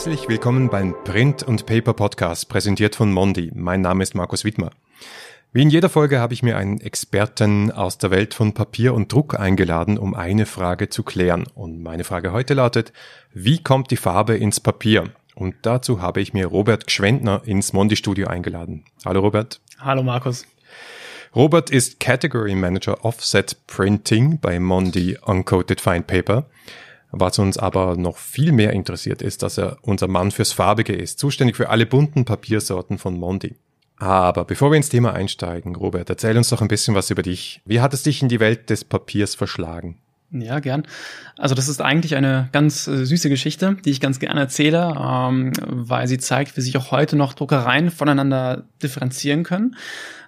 Herzlich willkommen beim Print und Paper Podcast, präsentiert von Mondi. Mein Name ist Markus Wittmer. Wie in jeder Folge habe ich mir einen Experten aus der Welt von Papier und Druck eingeladen, um eine Frage zu klären. Und meine Frage heute lautet, wie kommt die Farbe ins Papier? Und dazu habe ich mir Robert Gschwendner ins Mondi-Studio eingeladen. Hallo Robert. Hallo Markus. Robert ist Category Manager Offset Printing bei Mondi Uncoated Fine Paper. Was uns aber noch viel mehr interessiert ist, dass er unser Mann fürs Farbige ist, zuständig für alle bunten Papiersorten von Mondi. Aber bevor wir ins Thema einsteigen, Robert, erzähl uns doch ein bisschen was über dich. Wie hat es dich in die Welt des Papiers verschlagen? Ja, gern. Also das ist eigentlich eine ganz äh, süße Geschichte, die ich ganz gerne erzähle, ähm, weil sie zeigt, wie sich auch heute noch Druckereien voneinander differenzieren können.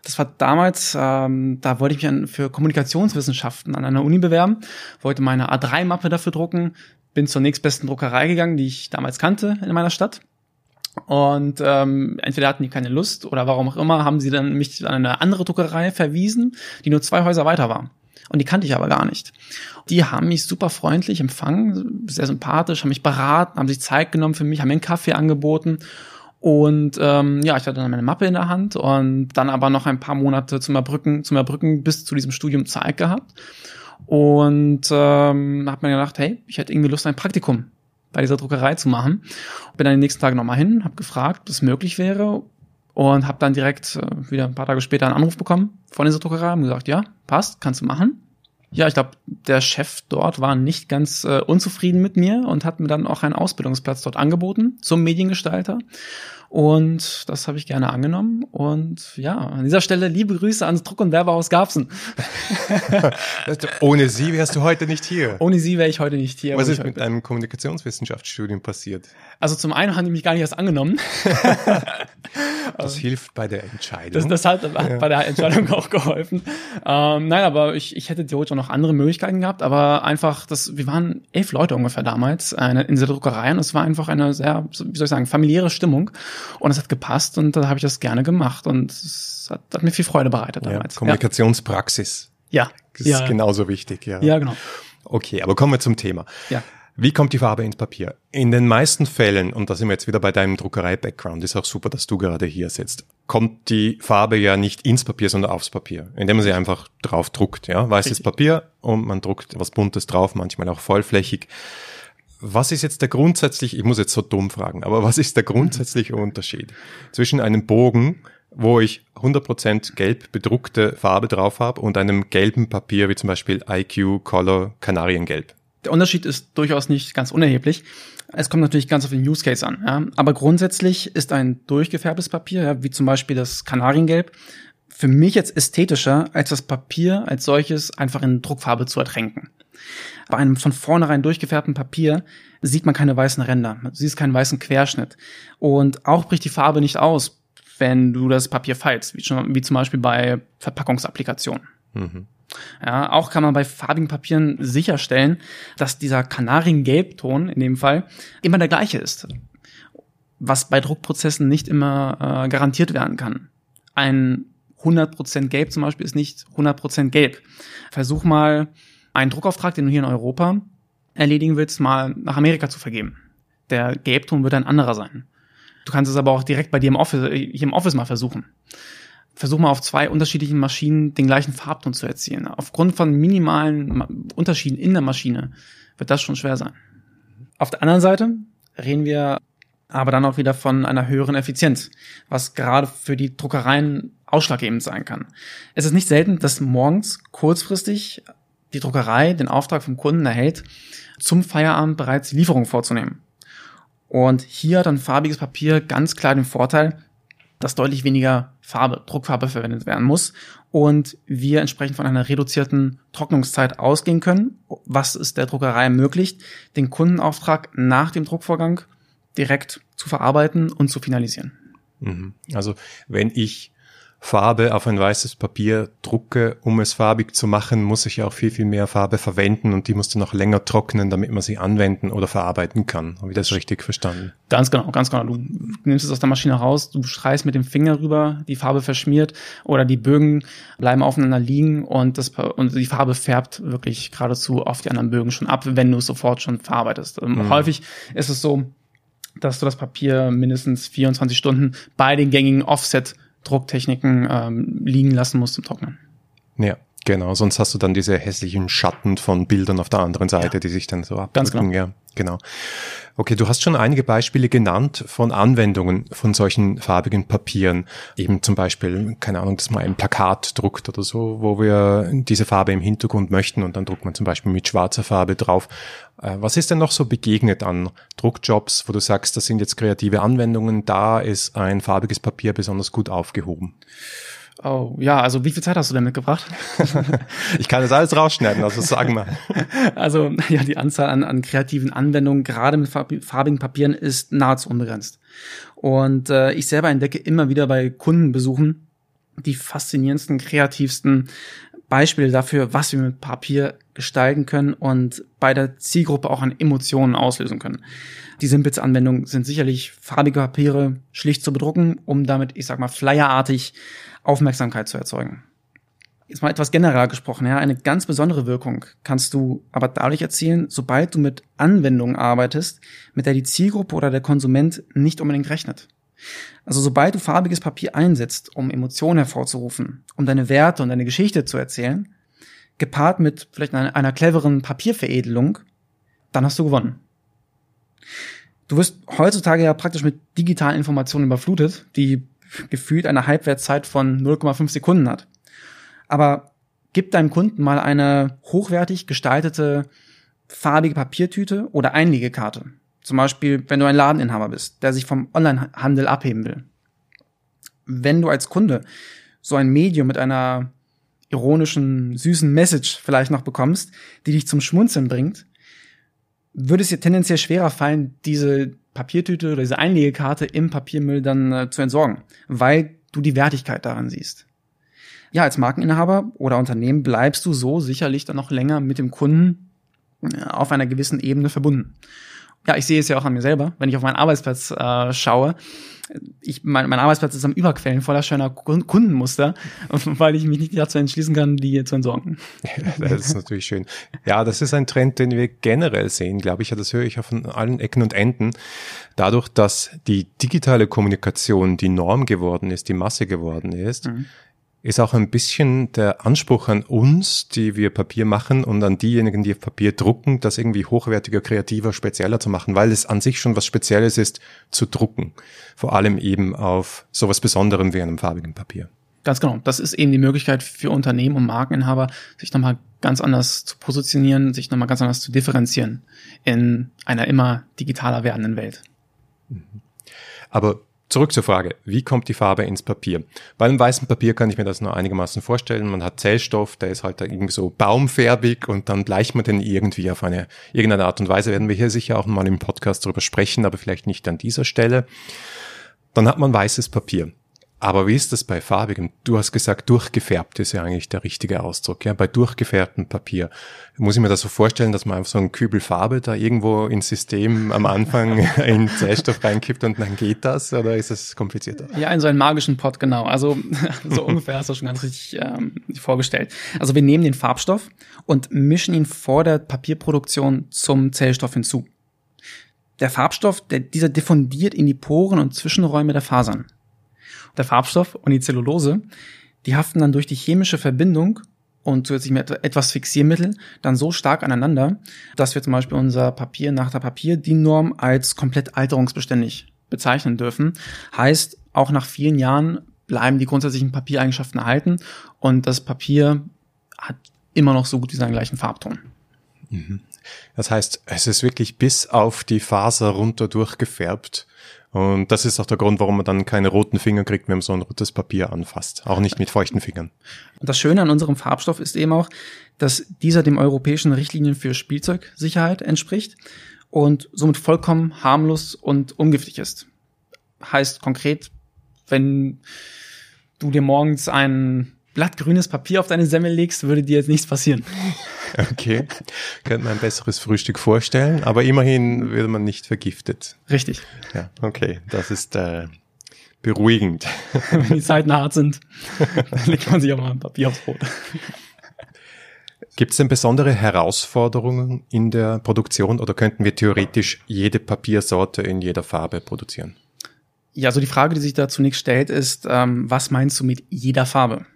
Das war damals, ähm, da wollte ich mich für Kommunikationswissenschaften an einer Uni bewerben, wollte meine A3-Mappe dafür drucken, bin zur nächstbesten Druckerei gegangen, die ich damals kannte in meiner Stadt und ähm, entweder hatten die keine Lust oder warum auch immer, haben sie dann mich an eine andere Druckerei verwiesen, die nur zwei Häuser weiter war. Und die kannte ich aber gar nicht. Die haben mich super freundlich empfangen, sehr sympathisch, haben mich beraten, haben sich Zeit genommen für mich, haben mir einen Kaffee angeboten. Und ähm, ja, ich hatte dann meine Mappe in der Hand und dann aber noch ein paar Monate zum Erbrücken, zum Erbrücken bis zu diesem Studium Zeit gehabt. Und ähm, habe mir gedacht, hey, ich hätte irgendwie Lust, ein Praktikum bei dieser Druckerei zu machen. Bin dann den nächsten Tag nochmal hin, habe gefragt, ob es möglich wäre und habe dann direkt äh, wieder ein paar Tage später einen Anruf bekommen von dieser Druckerei und gesagt, ja, passt, kannst du machen. Ja, ich glaube, der Chef dort war nicht ganz äh, unzufrieden mit mir und hat mir dann auch einen Ausbildungsplatz dort angeboten zum Mediengestalter. Und das habe ich gerne angenommen. Und ja, an dieser Stelle liebe Grüße ans Druck- und Werbehaus Garbsen. Ohne sie wärst du heute nicht hier. Ohne sie wäre ich heute nicht hier. Was ist mit deinem Kommunikationswissenschaftsstudium passiert? Also zum einen haben die mich gar nicht erst angenommen. das hilft bei der Entscheidung. Das, das hat, hat ja. bei der Entscheidung auch geholfen. Ähm, nein, aber ich, ich hätte theoretisch auch noch andere Möglichkeiten gehabt, aber einfach, das, wir waren elf Leute ungefähr damals eine, in dieser Druckerei und es war einfach eine sehr, wie soll ich sagen, familiäre Stimmung und es hat gepasst und da habe ich das gerne gemacht und es hat, hat mir viel Freude bereitet damals. Ja, Kommunikationspraxis. Ja. Das ist genauso wichtig, ja. Ja, genau. Okay, aber kommen wir zum Thema. Ja. Wie kommt die Farbe ins Papier? In den meisten Fällen, und da sind wir jetzt wieder bei deinem Druckerei-Background, ist auch super, dass du gerade hier sitzt, kommt die Farbe ja nicht ins Papier, sondern aufs Papier, indem man sie einfach drauf druckt. Ja? Weißes. Papier und man druckt was Buntes drauf, manchmal auch vollflächig. Was ist jetzt der grundsätzliche, ich muss jetzt so dumm fragen, aber was ist der grundsätzliche Unterschied zwischen einem Bogen, wo ich 100% gelb bedruckte Farbe drauf habe und einem gelben Papier wie zum Beispiel IQ Color Kanariengelb? Der Unterschied ist durchaus nicht ganz unerheblich. Es kommt natürlich ganz auf den Use Case an. Ja. Aber grundsätzlich ist ein durchgefärbtes Papier, ja, wie zum Beispiel das Kanariengelb, für mich jetzt ästhetischer, als das Papier als solches einfach in Druckfarbe zu ertränken. Bei einem von vornherein durchgefärbten Papier sieht man keine weißen Ränder, du siehst keinen weißen Querschnitt. Und auch bricht die Farbe nicht aus, wenn du das Papier faltst, wie, schon, wie zum Beispiel bei Verpackungsapplikationen. Mhm. Ja, auch kann man bei farbigen Papieren sicherstellen, dass dieser Kanariengelbton in dem Fall immer der gleiche ist. Was bei Druckprozessen nicht immer äh, garantiert werden kann. Ein 100% gelb zum Beispiel ist nicht 100% gelb. Versuch mal einen Druckauftrag, den du hier in Europa erledigen willst, mal nach Amerika zu vergeben. Der Gelbton wird ein anderer sein. Du kannst es aber auch direkt bei dir im Office, hier im Office mal versuchen versuch mal auf zwei unterschiedlichen Maschinen den gleichen Farbton zu erzielen. Aufgrund von minimalen Unterschieden in der Maschine wird das schon schwer sein. Auf der anderen Seite reden wir aber dann auch wieder von einer höheren Effizienz, was gerade für die Druckereien ausschlaggebend sein kann. Es ist nicht selten, dass morgens kurzfristig die Druckerei den Auftrag vom Kunden erhält, zum Feierabend bereits die Lieferung vorzunehmen. Und hier ein farbiges Papier ganz klar den Vorteil, dass deutlich weniger Farbe, Druckfarbe verwendet werden muss und wir entsprechend von einer reduzierten Trocknungszeit ausgehen können, was es der Druckerei ermöglicht, den Kundenauftrag nach dem Druckvorgang direkt zu verarbeiten und zu finalisieren. Mhm. Also wenn ich Farbe auf ein weißes Papier drucke, um es farbig zu machen, muss ich auch viel, viel mehr Farbe verwenden und die muss dann noch länger trocknen, damit man sie anwenden oder verarbeiten kann. Habe ich das richtig verstanden? Ganz genau, ganz genau. Du nimmst es aus der Maschine raus, du streichst mit dem Finger rüber, die Farbe verschmiert oder die Bögen bleiben aufeinander liegen und, das, und die Farbe färbt wirklich geradezu auf die anderen Bögen schon ab, wenn du es sofort schon verarbeitest. Ähm, mhm. Häufig ist es so, dass du das Papier mindestens 24 Stunden bei den gängigen Offset-Drucktechniken ähm, liegen lassen musst zum Trocknen. Ja, genau. Sonst hast du dann diese hässlichen Schatten von Bildern auf der anderen Seite, ja. die sich dann so abdrücken. Ganz genau. Ja, genau. Okay, du hast schon einige Beispiele genannt von Anwendungen von solchen farbigen Papieren. Eben zum Beispiel, keine Ahnung, dass man ein Plakat druckt oder so, wo wir diese Farbe im Hintergrund möchten und dann druckt man zum Beispiel mit schwarzer Farbe drauf. Äh, was ist denn noch so begegnet an Druckjobs, wo du sagst, das sind jetzt kreative Anwendungen, da ist ein farbiges Papier besonders gut aufgehoben? Oh, ja, also wie viel Zeit hast du denn mitgebracht? ich kann das alles rausschneiden, also sagen mal. Also, ja, die Anzahl an, an kreativen Anwendungen, gerade mit farbigen Papieren, ist nahezu unbegrenzt. Und äh, ich selber entdecke immer wieder bei Kundenbesuchen die faszinierendsten, kreativsten Beispiele dafür, was wir mit Papier gestalten können und bei der Zielgruppe auch an Emotionen auslösen können. Die simpelste Anwendung sind sicherlich farbige Papiere schlicht zu bedrucken, um damit, ich sag mal, flyerartig Aufmerksamkeit zu erzeugen. Jetzt mal etwas genereller gesprochen, ja, eine ganz besondere Wirkung kannst du aber dadurch erzielen, sobald du mit Anwendungen arbeitest, mit der die Zielgruppe oder der Konsument nicht unbedingt rechnet. Also sobald du farbiges Papier einsetzt, um Emotionen hervorzurufen, um deine Werte und deine Geschichte zu erzählen, gepaart mit vielleicht einer, einer cleveren Papierveredelung, dann hast du gewonnen. Du wirst heutzutage ja praktisch mit digitalen Informationen überflutet, die gefühlt eine Halbwertszeit von 0,5 Sekunden hat. Aber gib deinem Kunden mal eine hochwertig gestaltete farbige Papiertüte oder Einlegekarte. Zum Beispiel, wenn du ein Ladeninhaber bist, der sich vom Onlinehandel abheben will. Wenn du als Kunde so ein Medium mit einer ironischen, süßen Message vielleicht noch bekommst, die dich zum Schmunzeln bringt, würde es dir tendenziell schwerer fallen, diese Papiertüte oder diese Einlegekarte im Papiermüll dann äh, zu entsorgen, weil du die Wertigkeit daran siehst. Ja, als Markeninhaber oder Unternehmen bleibst du so sicherlich dann noch länger mit dem Kunden äh, auf einer gewissen Ebene verbunden ja, ich sehe es ja auch an mir selber, wenn ich auf meinen Arbeitsplatz äh, schaue. Ich, mein, mein Arbeitsplatz ist am Überquellen voller schöner Kundenmuster, weil ich mich nicht dazu entschließen kann, die zu entsorgen. das ist natürlich schön. Ja, das ist ein Trend, den wir generell sehen, glaube ich. Das höre ich auf allen Ecken und Enden. Dadurch, dass die digitale Kommunikation die Norm geworden ist, die Masse geworden ist, mhm ist auch ein bisschen der Anspruch an uns, die wir Papier machen und an diejenigen, die Papier drucken, das irgendwie hochwertiger, kreativer, spezieller zu machen, weil es an sich schon was Spezielles ist, zu drucken. Vor allem eben auf sowas Besonderem wie einem farbigen Papier. Ganz genau. Das ist eben die Möglichkeit für Unternehmen und Markeninhaber, sich nochmal ganz anders zu positionieren, sich nochmal ganz anders zu differenzieren in einer immer digitaler werdenden Welt. Aber Zurück zur Frage, wie kommt die Farbe ins Papier? Bei einem weißen Papier kann ich mir das nur einigermaßen vorstellen. Man hat Zellstoff, der ist halt irgendwie so baumfärbig und dann bleicht man den irgendwie auf eine, irgendeine Art und Weise. Werden wir hier sicher auch mal im Podcast darüber sprechen, aber vielleicht nicht an dieser Stelle. Dann hat man weißes Papier. Aber wie ist das bei farbigem? Du hast gesagt, durchgefärbt ist ja eigentlich der richtige Ausdruck. Ja, bei durchgefärbtem Papier muss ich mir das so vorstellen, dass man einfach so einen Kübel Farbe da irgendwo ins System am Anfang in Zellstoff reinkippt und dann geht das? Oder ist es komplizierter? Ja, in so einen magischen Pot, genau. Also so ungefähr hast du schon ganz richtig ähm, vorgestellt. Also wir nehmen den Farbstoff und mischen ihn vor der Papierproduktion zum Zellstoff hinzu. Der Farbstoff, der, dieser diffundiert in die Poren und Zwischenräume der Fasern der Farbstoff und die Zellulose, die haften dann durch die chemische Verbindung und zusätzlich mit etwas Fixiermittel dann so stark aneinander, dass wir zum Beispiel unser Papier nach der Papier-DIN-Norm als komplett alterungsbeständig bezeichnen dürfen. Heißt, auch nach vielen Jahren bleiben die grundsätzlichen Papiereigenschaften erhalten und das Papier hat immer noch so gut wie seinen gleichen Farbton. Mhm. Das heißt, es ist wirklich bis auf die Faser runter durchgefärbt und das ist auch der Grund, warum man dann keine roten Finger kriegt, wenn man so ein rotes Papier anfasst. Auch nicht mit feuchten Fingern. Und das Schöne an unserem Farbstoff ist eben auch, dass dieser dem europäischen Richtlinien für Spielzeugsicherheit entspricht und somit vollkommen harmlos und ungiftig ist. Heißt konkret, wenn du dir morgens ein blattgrünes Papier auf deine Semmel legst, würde dir jetzt nichts passieren. Okay, könnte man ein besseres Frühstück vorstellen, aber immerhin würde man nicht vergiftet. Richtig. Ja, okay, das ist äh, beruhigend. Wenn die Zeiten hart sind, dann legt man sich auch mal ein Papier aufs Brot. Gibt es denn besondere Herausforderungen in der Produktion oder könnten wir theoretisch jede Papiersorte in jeder Farbe produzieren? Ja, also die Frage, die sich da zunächst stellt, ist, ähm, was meinst du mit jeder Farbe?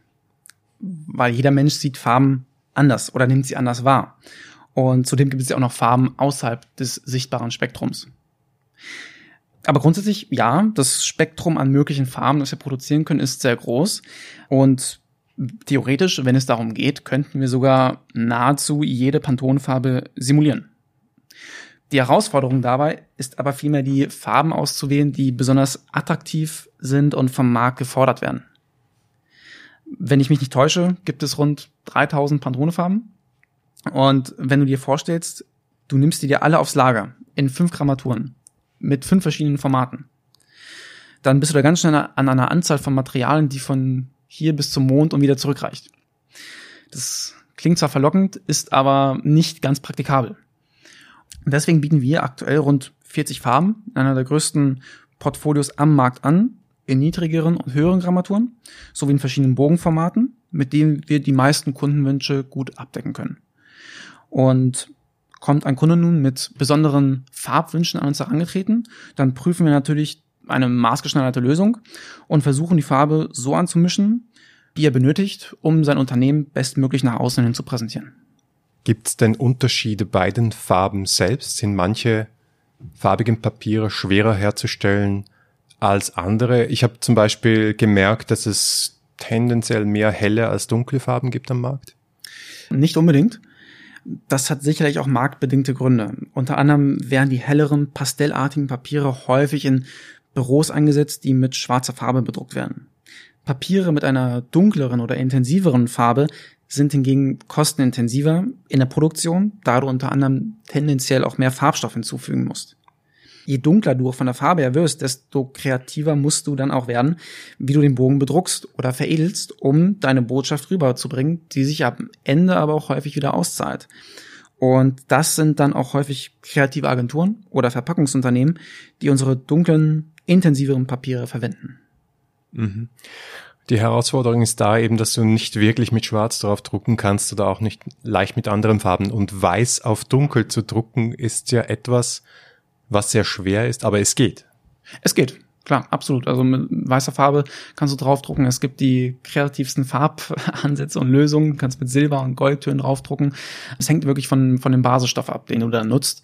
Weil jeder Mensch sieht Farben anders oder nimmt sie anders wahr. Und zudem gibt es ja auch noch Farben außerhalb des sichtbaren Spektrums. Aber grundsätzlich, ja, das Spektrum an möglichen Farben, das wir produzieren können, ist sehr groß. Und theoretisch, wenn es darum geht, könnten wir sogar nahezu jede Pantone-Farbe simulieren. Die Herausforderung dabei ist aber vielmehr die Farben auszuwählen, die besonders attraktiv sind und vom Markt gefordert werden. Wenn ich mich nicht täusche, gibt es rund 3000 Pantone-Farben. Und wenn du dir vorstellst, du nimmst die dir alle aufs Lager in fünf Grammaturen mit fünf verschiedenen Formaten, dann bist du da ganz schnell an einer Anzahl von Materialien, die von hier bis zum Mond und wieder zurückreicht. Das klingt zwar verlockend, ist aber nicht ganz praktikabel. deswegen bieten wir aktuell rund 40 Farben in einer der größten Portfolios am Markt an, in niedrigeren und höheren Grammaturen, sowie in verschiedenen Bogenformaten, mit denen wir die meisten Kundenwünsche gut abdecken können. Und kommt ein Kunde nun mit besonderen Farbwünschen an uns herangetreten, dann prüfen wir natürlich eine maßgeschneiderte Lösung und versuchen die Farbe so anzumischen, wie er benötigt, um sein Unternehmen bestmöglich nach außen hin zu präsentieren. Gibt es denn Unterschiede bei den Farben selbst? Sind manche farbigen Papiere schwerer herzustellen als andere? Ich habe zum Beispiel gemerkt, dass es tendenziell mehr helle als dunkle Farben gibt am Markt. Nicht unbedingt. Das hat sicherlich auch marktbedingte Gründe. Unter anderem werden die helleren, pastellartigen Papiere häufig in Büros eingesetzt, die mit schwarzer Farbe bedruckt werden. Papiere mit einer dunkleren oder intensiveren Farbe sind hingegen kostenintensiver in der Produktion, da du unter anderem tendenziell auch mehr Farbstoff hinzufügen musst. Je dunkler du von der Farbe her wirst, desto kreativer musst du dann auch werden, wie du den Bogen bedruckst oder veredelst, um deine Botschaft rüberzubringen, die sich am Ende aber auch häufig wieder auszahlt. Und das sind dann auch häufig kreative Agenturen oder Verpackungsunternehmen, die unsere dunklen, intensiveren Papiere verwenden. Mhm. Die Herausforderung ist da eben, dass du nicht wirklich mit Schwarz drauf drucken kannst oder auch nicht leicht mit anderen Farben. Und Weiß auf Dunkel zu drucken ist ja etwas, was sehr schwer ist, aber es geht. Es geht. Klar, absolut. Also mit weißer Farbe kannst du draufdrucken. Es gibt die kreativsten Farbansätze und Lösungen. Du kannst mit Silber und Goldtönen draufdrucken. Es hängt wirklich von, von dem Basisstoff ab, den du da nutzt.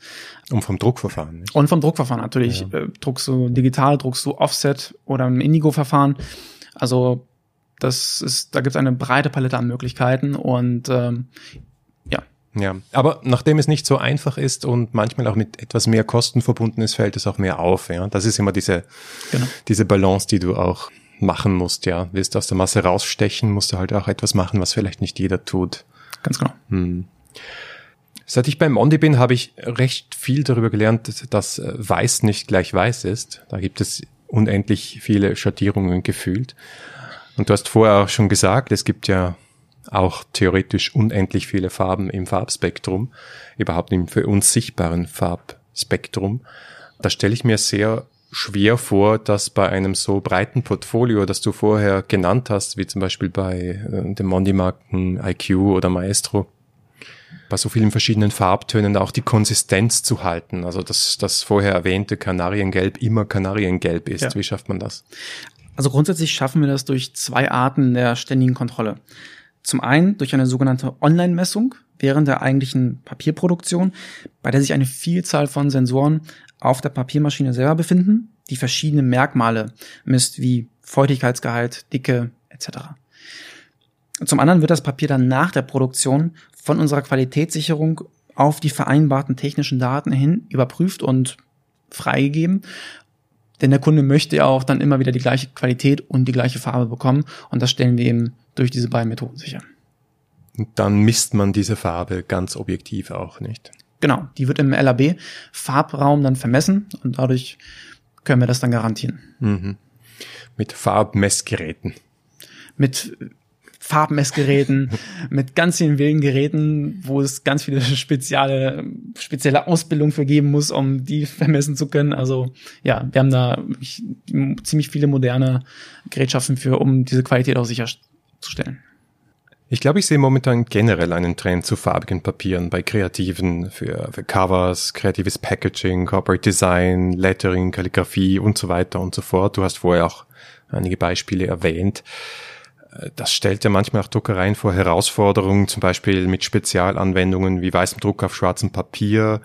Und vom Druckverfahren. Nicht? Und vom Druckverfahren natürlich. Ja. Äh, druckst du digital, druckst du Offset oder im Indigo-Verfahren. Also das ist, da gibt es eine breite Palette an Möglichkeiten und ähm, ja, aber nachdem es nicht so einfach ist und manchmal auch mit etwas mehr Kosten verbunden ist, fällt es auch mehr auf. Ja, das ist immer diese genau. diese Balance, die du auch machen musst. Ja, willst du aus der Masse rausstechen, musst du halt auch etwas machen, was vielleicht nicht jeder tut. Ganz genau. Hm. Seit ich beim Mondi bin, habe ich recht viel darüber gelernt, dass Weiß nicht gleich Weiß ist. Da gibt es unendlich viele Schattierungen gefühlt. Und du hast vorher auch schon gesagt, es gibt ja auch theoretisch unendlich viele Farben im Farbspektrum, überhaupt im für uns sichtbaren Farbspektrum. Da stelle ich mir sehr schwer vor, dass bei einem so breiten Portfolio, das du vorher genannt hast, wie zum Beispiel bei äh, den Mondi-Marken IQ oder Maestro, bei so vielen verschiedenen Farbtönen auch die Konsistenz zu halten. Also dass das vorher erwähnte Kanariengelb immer Kanariengelb ist. Ja. Wie schafft man das? Also grundsätzlich schaffen wir das durch zwei Arten der ständigen Kontrolle. Zum einen durch eine sogenannte Online-Messung während der eigentlichen Papierproduktion, bei der sich eine Vielzahl von Sensoren auf der Papiermaschine selber befinden, die verschiedene Merkmale misst, wie Feuchtigkeitsgehalt, Dicke etc. Zum anderen wird das Papier dann nach der Produktion von unserer Qualitätssicherung auf die vereinbarten technischen Daten hin überprüft und freigegeben. Denn der Kunde möchte ja auch dann immer wieder die gleiche Qualität und die gleiche Farbe bekommen. Und das stellen wir eben durch diese beiden Methoden sicher. Und dann misst man diese Farbe ganz objektiv auch nicht. Genau, die wird im LAB-Farbraum dann vermessen und dadurch können wir das dann garantieren. Mhm. Mit Farbmessgeräten. Mit Farbmessgeräten, mit ganz vielen wilden Geräten, wo es ganz viele spezielle, spezielle Ausbildung für geben muss, um die vermessen zu können. Also ja, wir haben da ziemlich viele moderne Gerätschaften für, um diese Qualität auch sicher, zu stellen. Ich glaube, ich sehe momentan generell einen Trend zu farbigen Papieren bei Kreativen für, für Covers, kreatives Packaging, Corporate Design, Lettering, Kalligrafie und so weiter und so fort. Du hast vorher auch einige Beispiele erwähnt. Das stellt ja manchmal auch Druckereien vor Herausforderungen, zum Beispiel mit Spezialanwendungen wie weißem Druck auf schwarzem Papier,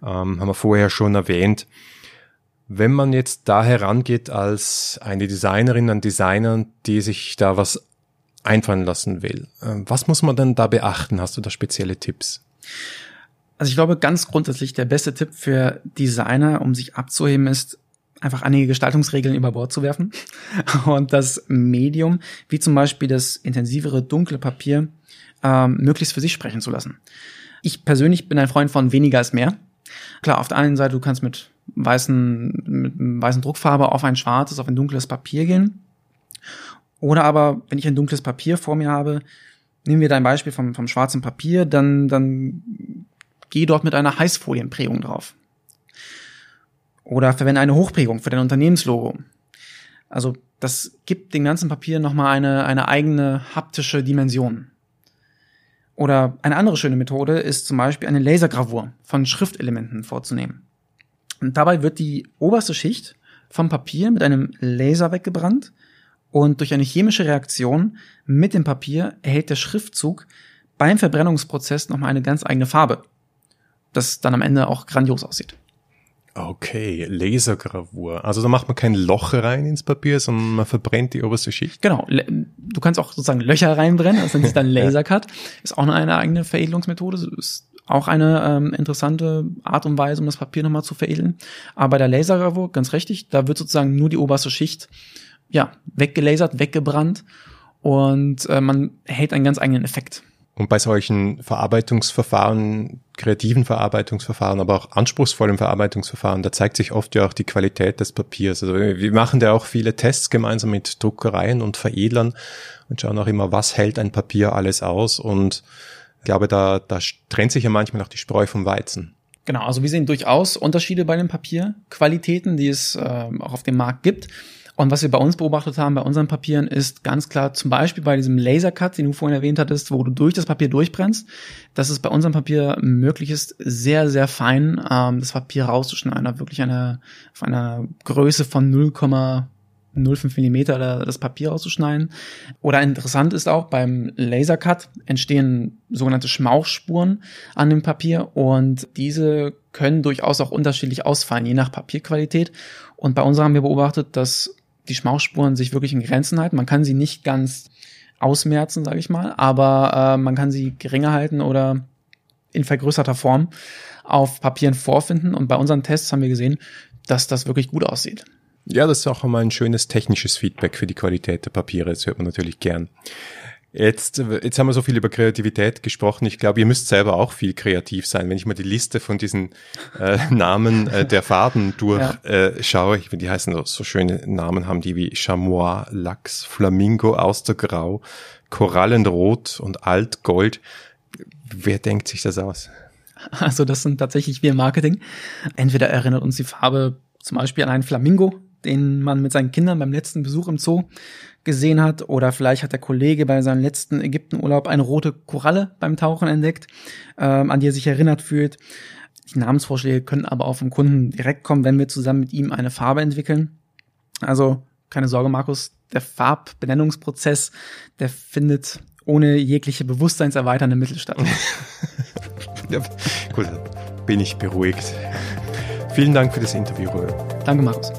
ähm, haben wir vorher schon erwähnt. Wenn man jetzt da herangeht als eine Designerin, ein Designer, die sich da was einfallen lassen will. Ähm, was muss man denn da beachten? Hast du da spezielle Tipps? Also ich glaube, ganz grundsätzlich der beste Tipp für Designer, um sich abzuheben, ist, einfach einige Gestaltungsregeln über Bord zu werfen und das Medium, wie zum Beispiel das intensivere dunkle Papier, ähm, möglichst für sich sprechen zu lassen. Ich persönlich bin ein Freund von weniger ist mehr. Klar, auf der einen Seite, du kannst mit weißen, mit weißen Druckfarbe auf ein schwarzes, auf ein dunkles Papier gehen. Oder aber, wenn ich ein dunkles Papier vor mir habe, nehmen wir dein Beispiel vom, vom schwarzen Papier, dann, dann geh dort mit einer Heißfolienprägung drauf. Oder verwende eine Hochprägung für dein Unternehmenslogo. Also das gibt dem ganzen Papier nochmal eine, eine eigene haptische Dimension. Oder eine andere schöne Methode ist zum Beispiel eine Lasergravur von Schriftelementen vorzunehmen. Und dabei wird die oberste Schicht vom Papier mit einem Laser weggebrannt und durch eine chemische Reaktion mit dem Papier erhält der Schriftzug beim Verbrennungsprozess nochmal eine ganz eigene Farbe, das dann am Ende auch grandios aussieht. Okay, Lasergravur. Also da macht man kein Loch rein ins Papier, sondern man verbrennt die oberste Schicht. Genau. Du kannst auch sozusagen Löcher reinbrennen, das nennt sich dann Lasercut. Ist auch eine eigene Veredelungsmethode. Ist auch eine ähm, interessante Art und Weise, um das Papier nochmal zu veredeln. Aber bei der Lasergravur, ganz richtig, da wird sozusagen nur die oberste Schicht ja, weggelasert, weggebrannt und äh, man erhält einen ganz eigenen Effekt. Und bei solchen Verarbeitungsverfahren, kreativen Verarbeitungsverfahren, aber auch anspruchsvollen Verarbeitungsverfahren, da zeigt sich oft ja auch die Qualität des Papiers. Also wir machen da auch viele Tests gemeinsam mit Druckereien und Veredlern und schauen auch immer, was hält ein Papier alles aus. Und ich glaube, da, da trennt sich ja manchmal auch die Spreu vom Weizen. Genau, also wir sehen durchaus Unterschiede bei den Papierqualitäten, die es äh, auch auf dem Markt gibt. Und was wir bei uns beobachtet haben, bei unseren Papieren, ist ganz klar, zum Beispiel bei diesem Lasercut, den du vorhin erwähnt hattest, wo du durch das Papier durchbrennst, dass es bei unserem Papier möglich ist, sehr, sehr fein ähm, das Papier rauszuschneiden, wirklich eine, auf einer Größe von 0,05 Millimeter das Papier rauszuschneiden. Oder interessant ist auch, beim Lasercut entstehen sogenannte Schmauchspuren an dem Papier und diese können durchaus auch unterschiedlich ausfallen, je nach Papierqualität. Und bei uns haben wir beobachtet, dass die Schmauchspuren sich wirklich in Grenzen halten. Man kann sie nicht ganz ausmerzen, sage ich mal, aber äh, man kann sie geringer halten oder in vergrößerter Form auf Papieren vorfinden. Und bei unseren Tests haben wir gesehen, dass das wirklich gut aussieht. Ja, das ist auch immer ein schönes technisches Feedback für die Qualität der Papiere. Das hört man natürlich gern. Jetzt, jetzt haben wir so viel über Kreativität gesprochen. Ich glaube, ihr müsst selber auch viel kreativ sein. Wenn ich mal die Liste von diesen äh, Namen äh, der Farben durchschaue, ja. äh, die heißen so, so schöne Namen haben die wie Chamois, Lachs, Flamingo, Austergrau, Korallenrot und Altgold. Wer denkt sich das aus? Also das sind tatsächlich wir Marketing. Entweder erinnert uns die Farbe zum Beispiel an einen Flamingo, den man mit seinen Kindern beim letzten Besuch im Zoo gesehen hat. Oder vielleicht hat der Kollege bei seinem letzten Ägyptenurlaub eine rote Koralle beim Tauchen entdeckt, ähm, an die er sich erinnert fühlt. Die Namensvorschläge können aber auch vom Kunden direkt kommen, wenn wir zusammen mit ihm eine Farbe entwickeln. Also keine Sorge, Markus, der Farbbenennungsprozess, der findet ohne jegliche bewusstseinserweiternde Mittel statt. ja, gut, bin ich beruhigt. Vielen Dank für das Interview, Danke, Markus.